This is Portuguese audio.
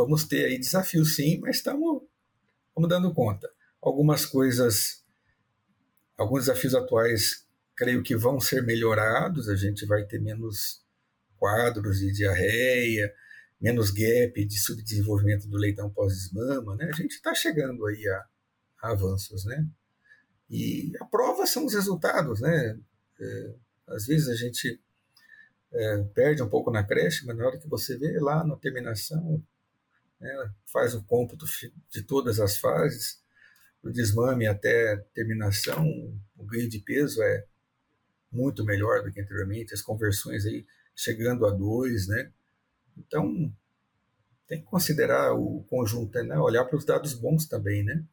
vamos ter aí desafios sim, mas estamos, estamos dando conta. Algumas coisas, alguns desafios atuais, creio que vão ser melhorados, a gente vai ter menos quadros de diarreia, menos gap de subdesenvolvimento do leitão pós-desmama, né? A gente está chegando aí a, a, avanços, né? E a prova são os resultados, né? É, às vezes a gente é, perde um pouco na creche, mas na hora que você vê lá na terminação, né, faz o cômputo de todas as fases, do desmame até terminação, o ganho de peso é muito melhor do que anteriormente, as conversões aí chegando a dois, né? Então, tem que considerar o conjunto, né? olhar para os dados bons também, né?